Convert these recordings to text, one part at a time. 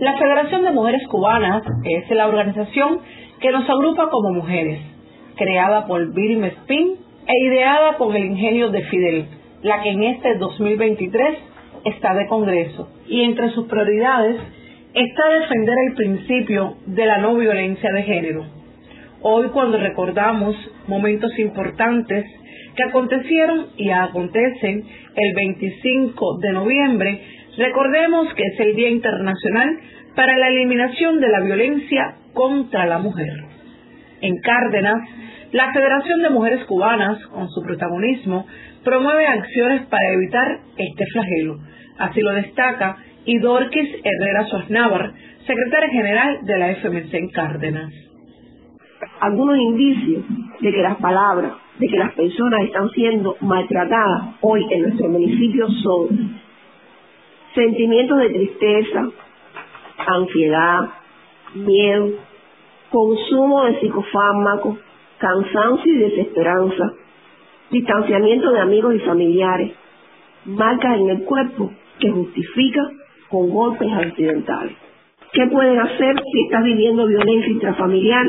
La Federación de Mujeres Cubanas es la organización que nos agrupa como mujeres, creada por Bill Spin e ideada con el ingenio de Fidel, la que en este 2023 está de Congreso. Y entre sus prioridades está defender el principio de la no violencia de género. Hoy cuando recordamos momentos importantes que acontecieron y acontecen el 25 de noviembre, recordemos que es el Día Internacional para la Eliminación de la Violencia contra la Mujer. En Cárdenas, la Federación de Mujeres Cubanas, con su protagonismo, promueve acciones para evitar este flagelo. Así lo destaca Idorquis Herrera Sosnávar, secretaria general de la FMC en Cárdenas. Algunos indicios de que las palabras, de que las personas están siendo maltratadas hoy en nuestro municipio son sentimientos de tristeza, ansiedad, miedo, consumo de psicofármacos, cansancio y desesperanza, distanciamiento de amigos y familiares, marcas en el cuerpo que justifica con golpes accidentales. ¿Qué pueden hacer si estás viviendo violencia intrafamiliar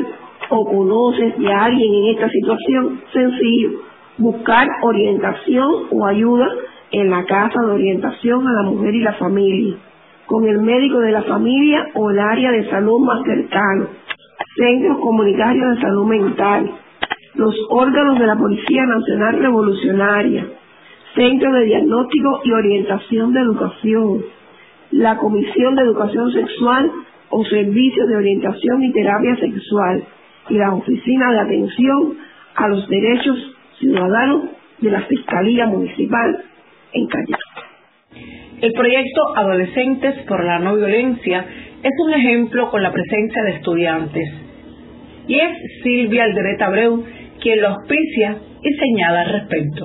o conoces de alguien en esta situación? Sencillo, buscar orientación o ayuda en la casa de orientación a la mujer y la familia, con el médico de la familia o el área de salud más cercano, centros comunitarios de salud mental, los órganos de la Policía Nacional Revolucionaria, Centro de Diagnóstico y Orientación de Educación, la Comisión de Educación Sexual o Servicios de Orientación y Terapia Sexual y la Oficina de Atención a los Derechos Ciudadanos de la Fiscalía Municipal en Calle. El proyecto Adolescentes por la No Violencia es un ejemplo con la presencia de estudiantes. Y es Silvia Aldereta Abreu quien lo auspicia y señala al respecto.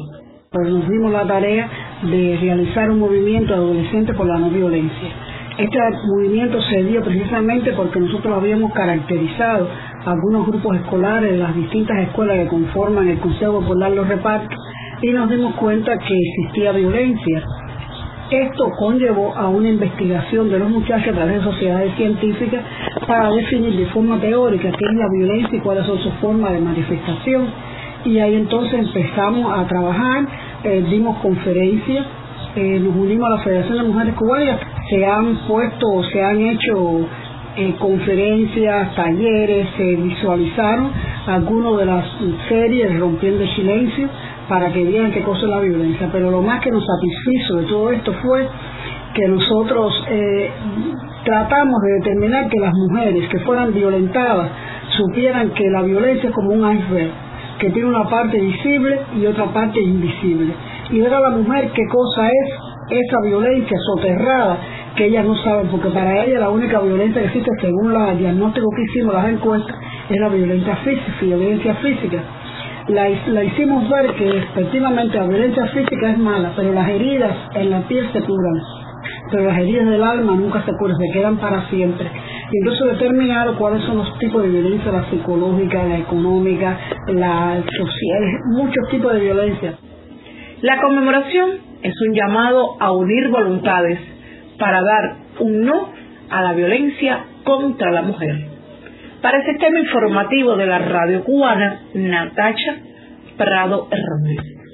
Pues nos dimos la tarea de realizar un movimiento adolescente por la no violencia. Este movimiento se dio precisamente porque nosotros habíamos caracterizado algunos grupos escolares de las distintas escuelas que conforman el Consejo Popular Los Repartos y nos dimos cuenta que existía violencia. Esto conllevó a una investigación de los muchachos a través de sociedades científicas para definir de forma teórica qué es la violencia y cuáles son sus formas de manifestación. Y ahí entonces empezamos a trabajar, eh, dimos conferencias, eh, nos unimos a la Federación de Mujeres Cubanas, se han puesto, se han hecho eh, conferencias, talleres, se visualizaron algunas de las series Rompiendo el Silencio para que vean qué cosa es la violencia. Pero lo más que nos satisfizo de todo esto fue que nosotros eh, tratamos de determinar que las mujeres que fueran violentadas supieran que la violencia es como un iceberg, que tiene una parte visible y otra parte invisible. Y ver a la mujer qué cosa es esa violencia soterrada que ellas no saben, porque para ellas la única violencia que existe, según la diagnóstico que hicimos, las encuestas, es la violencia física, violencia física. La, la, hicimos ver que efectivamente la violencia física es mala, pero las heridas en la piel se curan pero las heridas del alma nunca se curan, se quedan para siempre. Y entonces determinar cuáles son los tipos de violencia, la psicológica, la económica, la social, muchos tipos de violencia. La conmemoración es un llamado a unir voluntades para dar un no a la violencia contra la mujer. Para este tema informativo de la radio cubana, Natacha Prado Hernández.